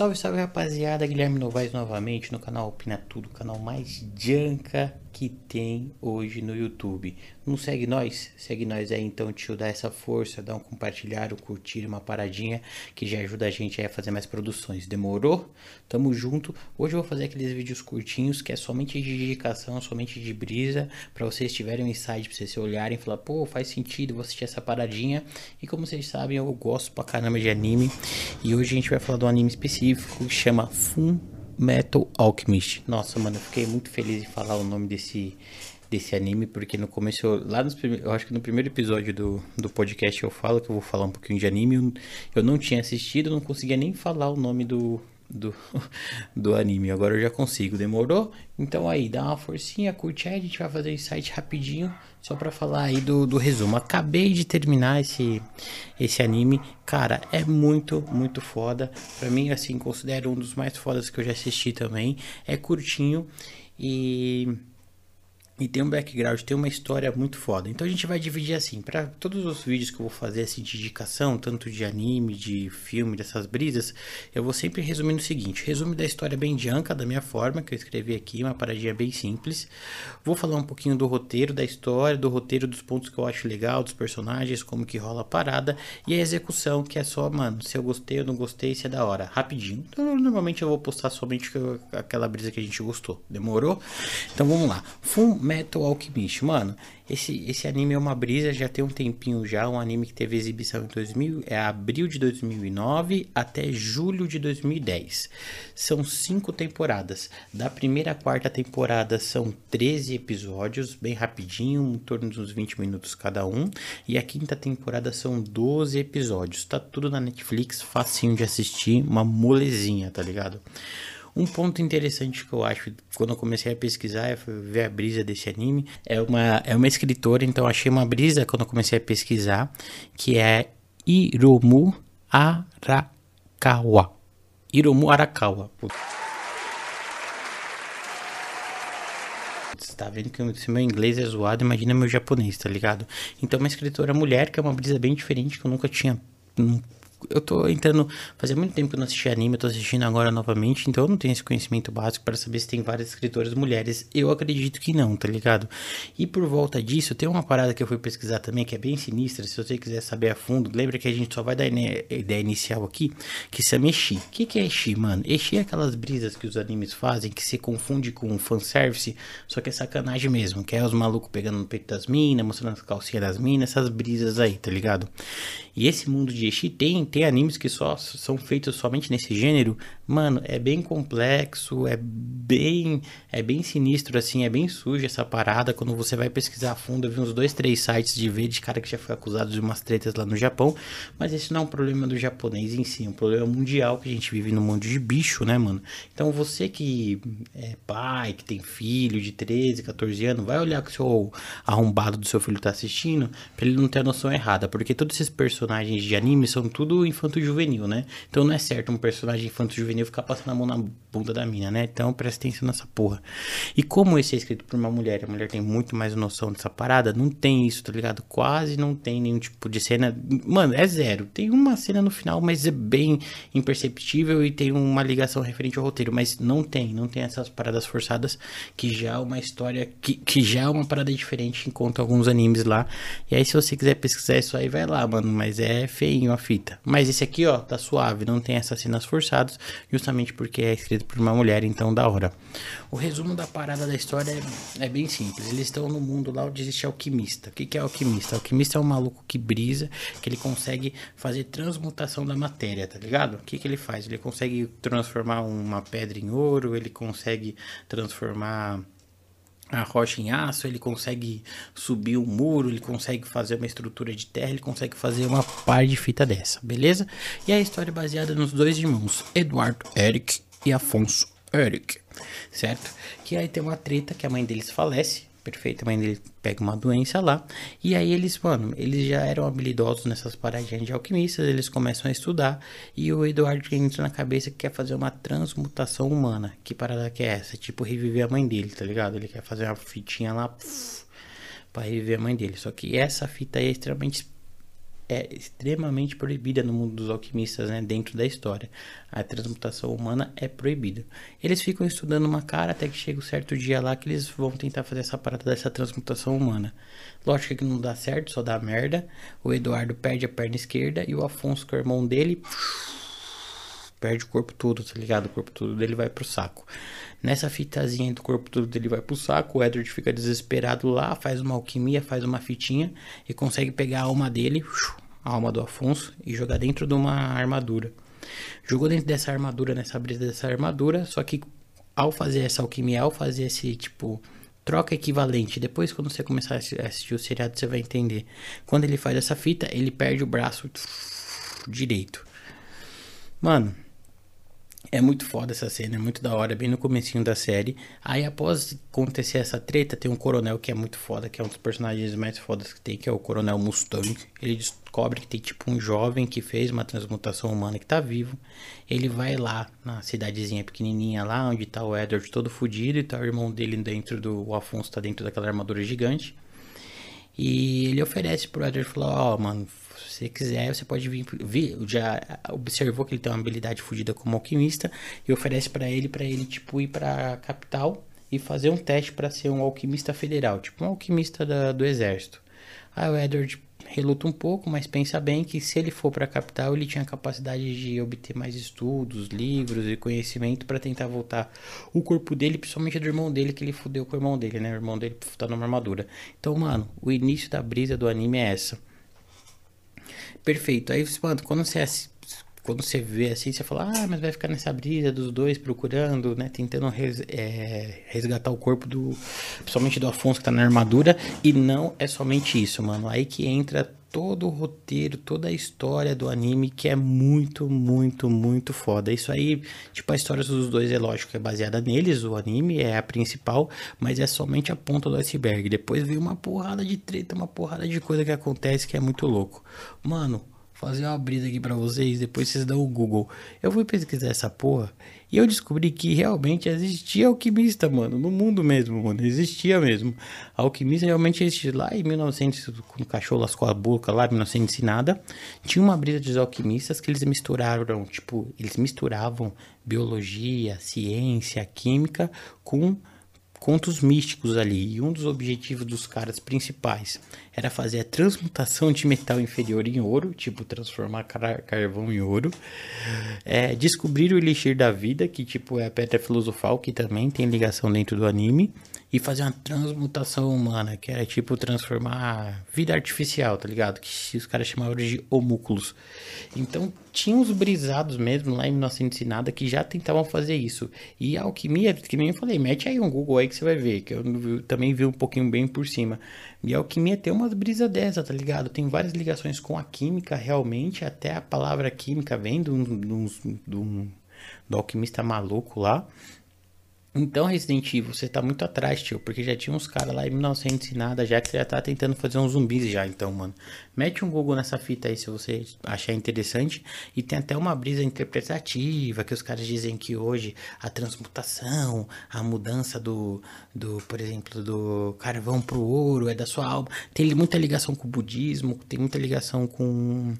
Salve, salve rapaziada, Guilherme Novaes novamente no canal Opina Tudo, canal mais janca que tem hoje no YouTube. Não segue nós? Segue nós aí então, tio, dá essa força, dá um compartilhar, um curtir, uma paradinha, que já ajuda a gente a fazer mais produções. Demorou? Tamo junto. Hoje eu vou fazer aqueles vídeos curtinhos que é somente de dedicação, somente de brisa, para vocês tiverem um insight, pra vocês se olharem e falar, pô, faz sentido, vou assistir essa paradinha. E como vocês sabem, eu gosto pra caramba de anime. E hoje a gente vai falar de um anime específico que chama Fun Metal Alchemist. Nossa, mano, eu fiquei muito feliz em falar o nome desse, desse anime, porque no começo, eu, lá nos eu acho que no primeiro episódio do, do podcast eu falo que eu vou falar um pouquinho de anime. Eu, eu não tinha assistido, não conseguia nem falar o nome do, do, do anime. Agora eu já consigo, demorou? Então aí, dá uma forcinha, curte aí, a gente vai fazer o insight rapidinho, só pra falar aí do, do resumo. Acabei de terminar esse, esse anime, cara, é muito, muito foda. Pra mim, assim, considero um dos mais fodas que eu já assisti também. É curtinho e e tem um background, tem uma história muito foda. Então a gente vai dividir assim, para todos os vídeos que eu vou fazer assim de indicação, tanto de anime, de filme, dessas brisas, eu vou sempre resumindo o seguinte: resumo da história bem janka, da minha forma, que eu escrevi aqui, uma paradinha bem simples. Vou falar um pouquinho do roteiro da história, do roteiro dos pontos que eu acho legal, dos personagens, como que rola a parada e a execução, que é só, mano, se eu gostei ou não gostei, se é da hora, rapidinho. Então, normalmente eu vou postar somente aquela brisa que a gente gostou. Demorou? Então vamos lá. Fum Metal Alchemist, mano, esse, esse anime é uma brisa, já tem um tempinho já, um anime que teve exibição em 2000, é abril de 2009 até julho de 2010. São cinco temporadas. Da primeira à quarta temporada são 13 episódios, bem rapidinho, em torno de uns 20 minutos cada um. E a quinta temporada são 12 episódios. Tá tudo na Netflix, facinho de assistir, uma molezinha, tá ligado? Um ponto interessante que eu acho, quando eu comecei a pesquisar, ver a brisa desse anime, é uma, é uma escritora, então achei uma brisa quando eu comecei a pesquisar, que é Hiromu Arakawa. Hiromu Arakawa. Tá vendo que se meu inglês é zoado, imagina meu japonês, tá ligado? Então, uma escritora mulher, que é uma brisa bem diferente, que eu nunca tinha eu tô entrando. Fazia muito tempo que eu não assisti anime, eu tô assistindo agora novamente, então eu não tenho esse conhecimento básico para saber se tem várias escritoras mulheres. Eu acredito que não, tá ligado? E por volta disso, tem uma parada que eu fui pesquisar também que é bem sinistra. Se você quiser saber a fundo, lembra que a gente só vai dar ideia inicial aqui, que chama Eshi. O que, que é Eshi, mano? Eshi é aquelas brisas que os animes fazem que se confunde com fanservice, só que é sacanagem mesmo, que é os malucos pegando no peito das minas, mostrando as calcinhas das minas, essas brisas aí, tá ligado? E esse mundo de Eshi tem tem animes que só são feitos somente nesse gênero, mano, é bem complexo, é bem é bem sinistro assim, é bem sujo essa parada. Quando você vai pesquisar a fundo, eu vi uns dois, três sites de ver de cara que já foi acusado de umas tretas lá no Japão, mas esse não é um problema do japonês em si, é um problema mundial que a gente vive no mundo de bicho, né, mano? Então você que é pai, que tem filho de 13, 14 anos, vai olhar que o seu arrombado do seu filho tá assistindo, pra ele não ter a noção errada, porque todos esses personagens de anime são tudo infanto-juvenil, né? Então não é certo um personagem infanto-juvenil ficar passando a mão na bunda da mina, né? Então presta atenção nessa porra. E como esse é escrito por uma mulher, a mulher tem muito mais noção dessa parada, não tem isso, tá ligado? Quase não tem nenhum tipo de cena. Mano, é zero. Tem uma cena no final, mas é bem imperceptível e tem uma ligação referente ao roteiro, mas não tem, não tem essas paradas forçadas que já é uma história que, que já é uma parada diferente enquanto alguns animes lá. E aí se você quiser pesquisar isso aí, vai lá, mano, mas é feinho a fita. Mas esse aqui, ó, tá suave, não tem essas cenas forçadas, justamente porque é escrito por uma mulher, então da hora. O resumo da parada da história é, é bem simples. Eles estão no mundo lá onde existe alquimista. O que, que é alquimista? Alquimista é um maluco que brisa, que ele consegue fazer transmutação da matéria, tá ligado? O que, que ele faz? Ele consegue transformar uma pedra em ouro, ele consegue transformar a rocha em aço, ele consegue subir um muro, ele consegue fazer uma estrutura de terra, ele consegue fazer uma par de fita dessa, beleza? E a história é baseada nos dois irmãos, Eduardo Eric e Afonso Eric, certo? Que aí tem uma treta que a mãe deles falece, perfeito, a mãe dele pega uma doença lá, e aí eles, mano, eles já eram habilidosos nessas paradinhas de alquimistas, eles começam a estudar, e o Eduardo entra na cabeça que quer fazer uma transmutação humana. Que parada que é essa? Tipo, reviver a mãe dele, tá ligado? Ele quer fazer uma fitinha lá, para reviver a mãe dele. Só que essa fita é extremamente é extremamente proibida no mundo dos alquimistas, né? Dentro da história. A transmutação humana é proibida. Eles ficam estudando uma cara até que chega um certo dia lá que eles vão tentar fazer essa parada dessa transmutação humana. Lógico que não dá certo, só dá merda. O Eduardo perde a perna esquerda e o Afonso, que é o irmão dele, perde o corpo todo, tá ligado? O corpo todo dele vai pro saco. Nessa fitazinha do corpo todo dele vai pro saco, o Edward fica desesperado lá, faz uma alquimia, faz uma fitinha e consegue pegar a alma dele, a alma do Afonso, e jogar dentro de uma armadura. Jogou dentro dessa armadura, nessa brisa dessa armadura, só que ao fazer essa alquimia, ao fazer esse tipo troca equivalente. Depois, quando você começar a assistir o seriado, você vai entender. Quando ele faz essa fita, ele perde o braço direito. Mano, é muito foda essa cena, é muito da hora, bem no comecinho da série. Aí após acontecer essa treta, tem um coronel que é muito foda, que é um dos personagens mais fodas que tem, que é o Coronel Mustang. Ele descobre que tem tipo um jovem que fez uma transmutação humana que tá vivo. Ele vai lá na cidadezinha pequenininha lá, onde tá o Edward todo fudido e tá o irmão dele dentro do... O Afonso tá dentro daquela armadura gigante. E ele oferece pro Edward, falou, ó, oh, mano, se você quiser, você pode vir, vir, já observou que ele tem uma habilidade fodida como alquimista e oferece para ele, para ele, tipo, ir pra capital e fazer um teste para ser um alquimista federal, tipo um alquimista da, do exército. Aí o Edward reluta um pouco, mas pensa bem que se ele for para a capital, ele tinha capacidade de obter mais estudos, livros e conhecimento para tentar voltar o corpo dele, principalmente do irmão dele, que ele fudeu com o irmão dele, né? O irmão dele tá numa armadura. Então, mano, o início da brisa do anime é essa. Perfeito. Aí, mano, quando você quando você vê assim, você fala, ah, mas vai ficar nessa brisa dos dois procurando, né? Tentando res, é, resgatar o corpo do. Principalmente do Afonso que tá na armadura. E não é somente isso, mano. Aí que entra todo o roteiro, toda a história do anime, que é muito, muito, muito foda. Isso aí, tipo, a história dos dois é lógico, é baseada neles, o anime é a principal, mas é somente a ponta do iceberg. Depois vem uma porrada de treta, uma porrada de coisa que acontece que é muito louco. Mano, fazer uma brisa aqui para vocês, depois vocês dão o Google. Eu fui pesquisar essa porra e eu descobri que realmente existia alquimista, mano, no mundo mesmo, mano, existia mesmo. Alquimista realmente existia lá em 1900, quando o cachorro lascou a boca lá, em 1900 e nada, tinha uma brisa dos alquimistas que eles misturaram, tipo, eles misturavam biologia, ciência, química com contos místicos ali. E um dos objetivos dos caras principais era fazer a transmutação de metal inferior em ouro, tipo transformar car carvão em ouro. É, descobrir o elixir da vida, que tipo é a pedra filosofal, que também tem ligação dentro do anime e fazer uma transmutação humana, que era tipo transformar vida artificial, tá ligado? Que os caras chamavam de homúnculos. Então tinha uns brisados mesmo lá em 1900 e nada que já tentavam fazer isso. E a alquimia, que nem eu falei, mete aí um Google aí que você vai ver, que eu também vi um pouquinho bem por cima. E a alquimia tem umas brisas dessa, tá ligado? Tem várias ligações com a química, realmente, até a palavra química vem do, do, do alquimista maluco lá. Então, Resident Evil, você tá muito atrás, tio, porque já tinha uns caras lá em 1900 e nada, já que já tá tentando fazer uns zumbis já, então, mano. Mete um Google nessa fita aí se você achar interessante. E tem até uma brisa interpretativa, que os caras dizem que hoje a transmutação, a mudança do, do por exemplo, do carvão pro ouro é da sua alma. Tem muita ligação com o budismo, tem muita ligação com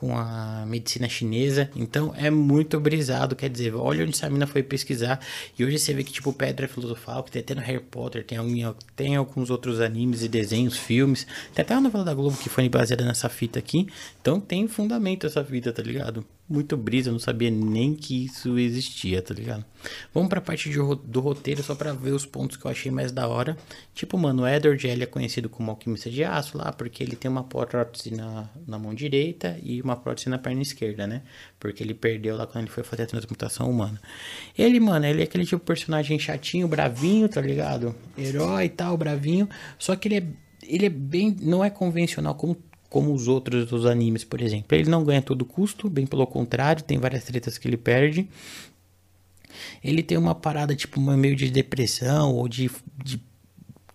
com a medicina chinesa. Então é muito brisado, quer dizer, olha onde essa mina foi pesquisar. E hoje você vê que tipo Pedra Filosofal, que tem até no Harry Potter, tem, tem alguns outros animes e desenhos, filmes. Tem até uma novela da Globo que foi baseada nessa fita aqui. Então tem fundamento essa fita, tá ligado? Muito brisa, eu não sabia nem que isso existia, tá ligado? Vamos pra parte de, do roteiro só pra ver os pontos que eu achei mais da hora. Tipo, mano, o Edward, ele é conhecido como alquimista de aço lá, porque ele tem uma prótese na, na mão direita e uma prótese na perna esquerda, né? Porque ele perdeu lá quando ele foi fazer a transmutação humana. Ele, mano, ele é aquele tipo de personagem chatinho, bravinho, tá ligado? Herói e tal, bravinho. Só que ele é, ele é bem. Não é convencional como como os outros dos animes, por exemplo. Ele não ganha todo custo, bem pelo contrário, tem várias tretas que ele perde. Ele tem uma parada tipo meio de depressão ou de, de,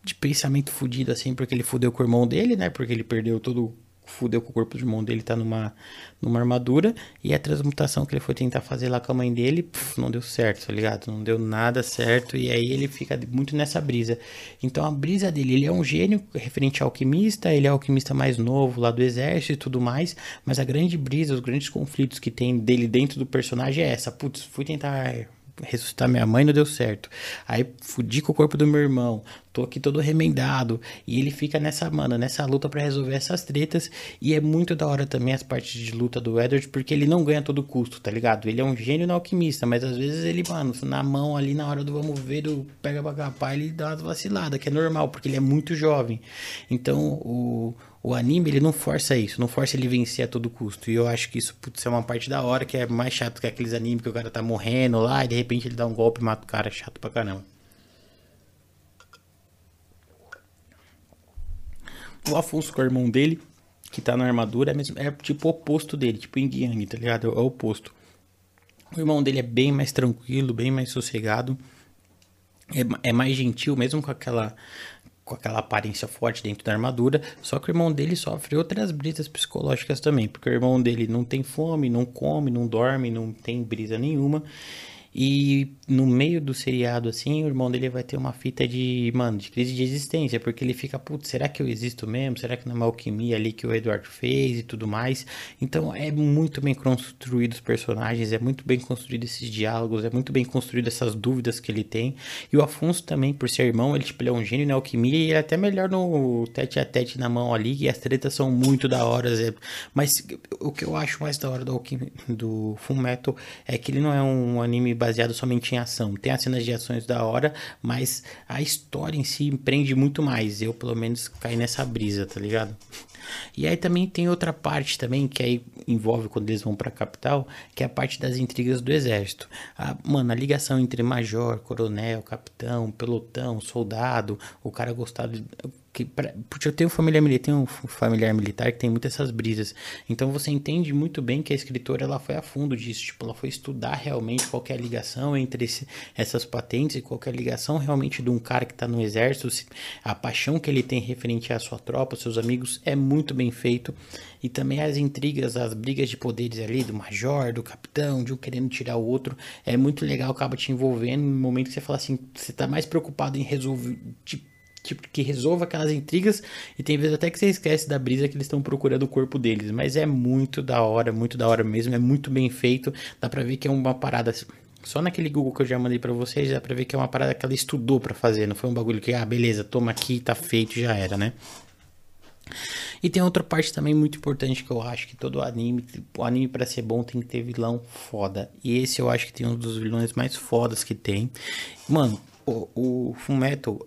de pensamento fudido assim, porque ele fudeu com o irmão dele, né? Porque ele perdeu todo fudeu com o corpo do irmão dele, tá numa, numa armadura. E a transmutação que ele foi tentar fazer lá com a mãe dele, puf, não deu certo, tá ligado? Não deu nada certo. E aí ele fica muito nessa brisa. Então a brisa dele, ele é um gênio referente ao alquimista, ele é o alquimista mais novo lá do exército e tudo mais. Mas a grande brisa, os grandes conflitos que tem dele dentro do personagem é essa. Putz, fui tentar ressuscitar minha mãe não deu certo. Aí fudi com o corpo do meu irmão. Tô aqui todo remendado. E ele fica nessa, mano, nessa luta para resolver essas tretas. E é muito da hora também as partes de luta do Edward, porque ele não ganha todo custo, tá ligado? Ele é um gênio na alquimista, mas às vezes ele, mano, na mão ali na hora do vamos ver, do pega pra capar, ele dá umas vaciladas, que é normal, porque ele é muito jovem. Então, o o anime, ele não força isso, não força ele vencer a todo custo. E eu acho que isso, putz, é uma parte da hora que é mais chato que aqueles animes que o cara tá morrendo lá e de repente ele dá um golpe e mata o cara. Chato pra caramba. O Afonso com o irmão dele, que tá na armadura, é, mesmo, é tipo o oposto dele, tipo Yin Yang, tá ligado? É o oposto. O irmão dele é bem mais tranquilo, bem mais sossegado. É, é mais gentil, mesmo com aquela com aquela aparência forte dentro da armadura, só que o irmão dele sofre outras brisas psicológicas também, porque o irmão dele não tem fome, não come, não dorme, não tem brisa nenhuma. E no meio do seriado, assim, o irmão dele vai ter uma fita de, mano, de crise de existência, porque ele fica, putz, será que eu existo mesmo? Será que não é uma alquimia ali que o Eduardo fez e tudo mais? Então é muito bem construído os personagens, é muito bem construído esses diálogos, é muito bem construído essas dúvidas que ele tem. E o Afonso também, por ser irmão, ele, tipo, ele é um gênio na alquimia e é até melhor no tete a tete na mão ali, e as tretas são muito da hora. É... Mas o que eu acho mais da hora do, do Full Metal é que ele não é um anime baseado somente em ação. Tem as cenas de ações da hora, mas a história em si empreende muito mais. Eu, pelo menos, caí nessa brisa, tá ligado? E aí também tem outra parte também que aí envolve quando eles vão para a capital, que é a parte das intrigas do exército. A, mano, a ligação entre major, coronel, capitão, pelotão, soldado, o cara gostado que pra, porque eu tenho família militar, tenho um familiar militar que tem muitas essas brisas. Então você entende muito bem que a escritora ela foi a fundo disso, tipo, ela foi estudar realmente qual é a ligação entre esse, essas patentes e qual é a ligação realmente de um cara que está no exército, a paixão que ele tem referente à sua tropa, seus amigos, é muito bem feito. E também as intrigas, as brigas de poderes ali do major, do capitão, de um querendo tirar o outro, é muito legal, acaba te envolvendo no momento que você fala assim, você está mais preocupado em resolver, tipo, tipo, que resolva aquelas intrigas. E tem vezes até que você esquece da brisa que eles estão procurando o corpo deles. Mas é muito da hora, muito da hora mesmo. É muito bem feito. Dá pra ver que é uma parada. Só naquele Google que eu já mandei para vocês, dá pra ver que é uma parada que ela estudou para fazer. Não foi um bagulho que, ah, beleza, toma aqui, tá feito, já era, né? E tem outra parte também muito importante que eu acho que todo anime, o anime para ser bom tem que ter vilão foda. E esse eu acho que tem um dos vilões mais fodas que tem. Mano, o, o Fullmetal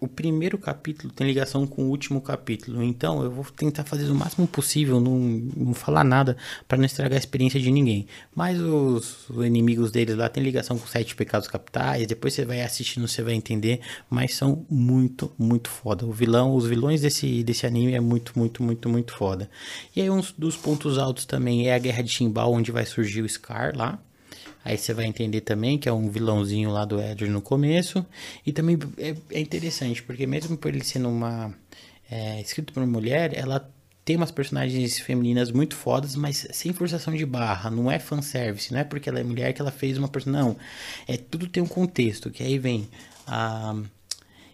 o primeiro capítulo tem ligação com o último capítulo, então eu vou tentar fazer o máximo possível, não, não falar nada para não estragar a experiência de ninguém. Mas os, os, inimigos deles lá tem ligação com sete pecados capitais, depois você vai assistindo, você vai entender, mas são muito, muito foda. O vilão, os vilões desse, desse anime é muito, muito, muito, muito foda. E aí um dos pontos altos também é a Guerra de Chimbal, onde vai surgir o Scar lá, Aí você vai entender também que é um vilãozinho lá do Edward no começo. E também é, é interessante, porque mesmo por ele sendo uma. É, escrito por uma mulher, ela tem umas personagens femininas muito fodas, mas sem forçação de barra. Não é fanservice, não é porque ela é mulher que ela fez uma personagem. Não. É, tudo tem um contexto, que aí vem a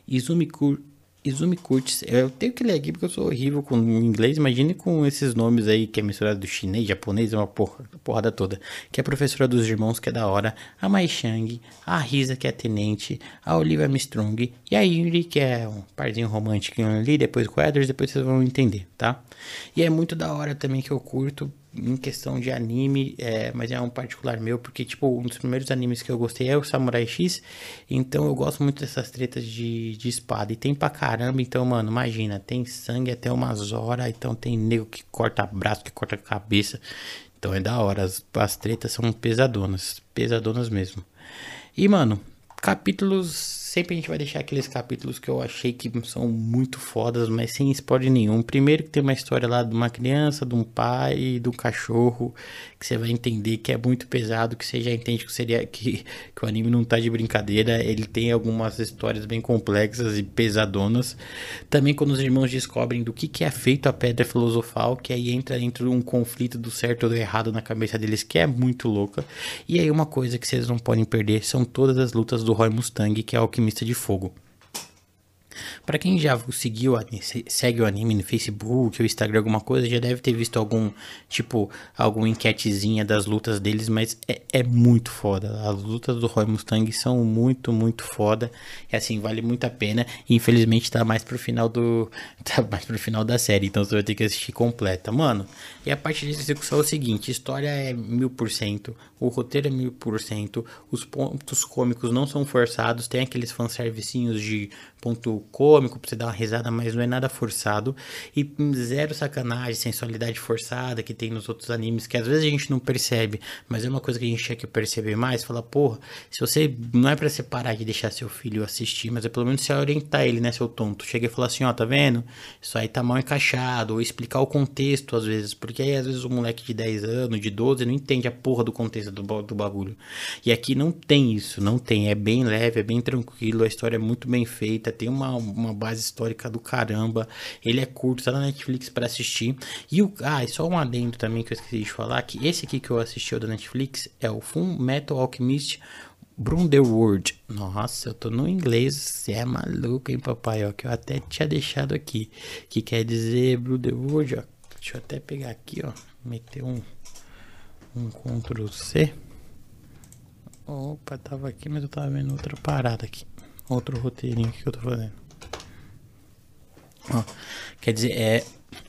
Izumi Kur Izumi Kurtz. Eu tenho que ler aqui porque eu sou horrível com inglês. Imagine com esses nomes aí que é misturado do chinês, japonês, é uma porra, porrada toda. Que é professora dos irmãos, que é da hora. A Mai Shang, a Risa, que é tenente. A Olivia Armstrong. E a Yuri, que é um parzinho romântico ali. Depois com o Edwards, depois vocês vão entender, tá? E é muito da hora também que eu curto em questão de anime, é, mas é um particular meu, porque, tipo, um dos primeiros animes que eu gostei é o Samurai X, então eu gosto muito dessas tretas de, de espada, e tem pra caramba, então, mano, imagina, tem sangue até umas horas, então tem nego que corta braço, que corta cabeça, então é da hora, as, as tretas são pesadonas, pesadonas mesmo. E, mano, capítulos sempre a gente vai deixar aqueles capítulos que eu achei que são muito fodas, mas sem spoiler nenhum. Primeiro que tem uma história lá de uma criança, de um pai de um cachorro, que você vai entender que é muito pesado, que você já entende que, seria, que, que o anime não tá de brincadeira. Ele tem algumas histórias bem complexas e pesadonas. Também quando os irmãos descobrem do que, que é feito a pedra filosofal, que aí entra dentro de um conflito do certo ou do errado na cabeça deles, que é muito louca. E aí uma coisa que vocês não podem perder são todas as lutas do Roy Mustang, que é o Alquimista de Fogo. Para quem já seguiu, segue o anime no Facebook ou Instagram, alguma coisa, já deve ter visto algum, tipo, alguma enquetezinha das lutas deles, mas é, é muito foda. As lutas do Roy Mustang são muito, muito foda. E assim, vale muito a pena. E infelizmente tá mais pro final do. Tá mais pro final da série, então você vai ter que assistir completa. Mano, e a parte de execução é o seguinte: história é mil por cento, o roteiro é mil por cento, os pontos cômicos não são forçados, tem aqueles fanservicinhos de ponto cômico pra você dar uma risada, mas não é nada forçado. E zero sacanagem, sensualidade forçada que tem nos outros animes, que às vezes a gente não percebe, mas é uma coisa que a gente tinha que perceber mais. Falar, porra, se você. Não é pra você parar de deixar seu filho assistir, mas é pelo menos você orientar ele, né, seu tonto. Chega e fala assim, ó, tá vendo? Isso aí tá mal encaixado, ou explicar o contexto às vezes, porque aí às vezes o moleque de 10 anos, de 12, não entende a porra do contexto do, do bagulho. E aqui não tem isso, não tem. É bem leve, é bem tranquilo, a história é muito bem feita tem uma, uma base histórica do caramba. Ele é curto, tá na Netflix para assistir. E o. Ah, e só um adendo também que eu esqueci de falar: que esse aqui que eu assisti o da Netflix é o Full Metal Alchemist Brunderworld. Nossa, eu tô no inglês. Você é maluco, hein, papai? Ó, que eu até tinha deixado aqui. Que quer dizer Brunderworld, ó. Deixa eu até pegar aqui, ó. Meter um, um Ctrl C. Opa, tava aqui, mas eu tava vendo outra parada aqui outro roteirinho que eu tô fazendo. Quer dizer, é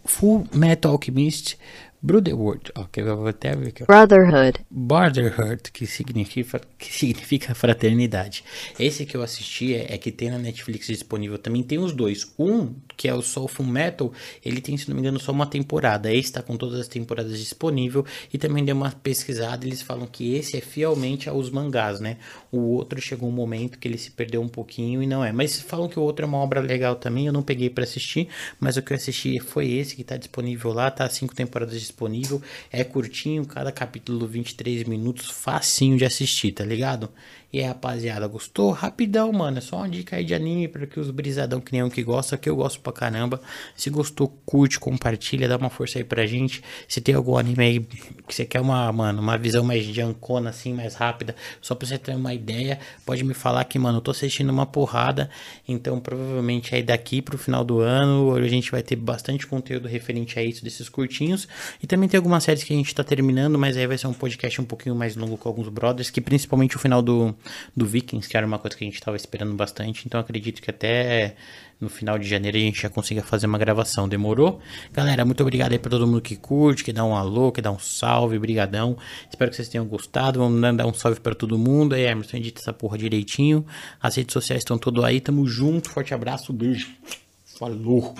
Full Metal Alchemist Brotherhood, ok, eu vou até ver aqui. Brotherhood. Brotherhood, que significa, que significa fraternidade. Esse que eu assisti é, é, que tem na Netflix disponível. Também tem os dois. Um, que é o Soul Full Metal, ele tem, se não me engano, só uma temporada. Esse está com todas as temporadas disponível. E também deu uma pesquisada. Eles falam que esse é fielmente aos mangás, né? O outro chegou um momento que ele se perdeu um pouquinho e não é. Mas falam que o outro é uma obra legal também. Eu não peguei para assistir, mas o que eu assisti foi esse que está disponível lá. Tá cinco temporadas disponível. É curtinho, cada capítulo 23 minutos, facinho de assistir, tá ligado? E aí, rapaziada, gostou? Rapidão, mano. É só uma dica aí de anime para que os brisadão que nem eu que gosta, que eu gosto pra caramba. Se gostou, curte, compartilha, dá uma força aí pra gente. Se tem algum anime aí que você quer uma, mano, uma visão mais jancona, assim, mais rápida, só pra você ter uma ideia, pode me falar que, mano, eu tô assistindo uma porrada. Então, provavelmente aí daqui pro final do ano, a gente vai ter bastante conteúdo referente a isso, desses curtinhos. E também tem algumas séries que a gente tá terminando, mas aí vai ser um podcast um pouquinho mais longo com alguns brothers, que principalmente o final do do Vikings, que era uma coisa que a gente estava esperando bastante. Então acredito que até no final de janeiro a gente já consiga fazer uma gravação. Demorou? Galera, muito obrigado aí para todo mundo que curte, que dá um alô, que dá um salve, brigadão. Espero que vocês tenham gostado. Vamos dar um salve para todo mundo. Aí, Emerson, edita essa porra direitinho. As redes sociais estão tudo aí. Tamo junto. Forte abraço, beijo. Falou.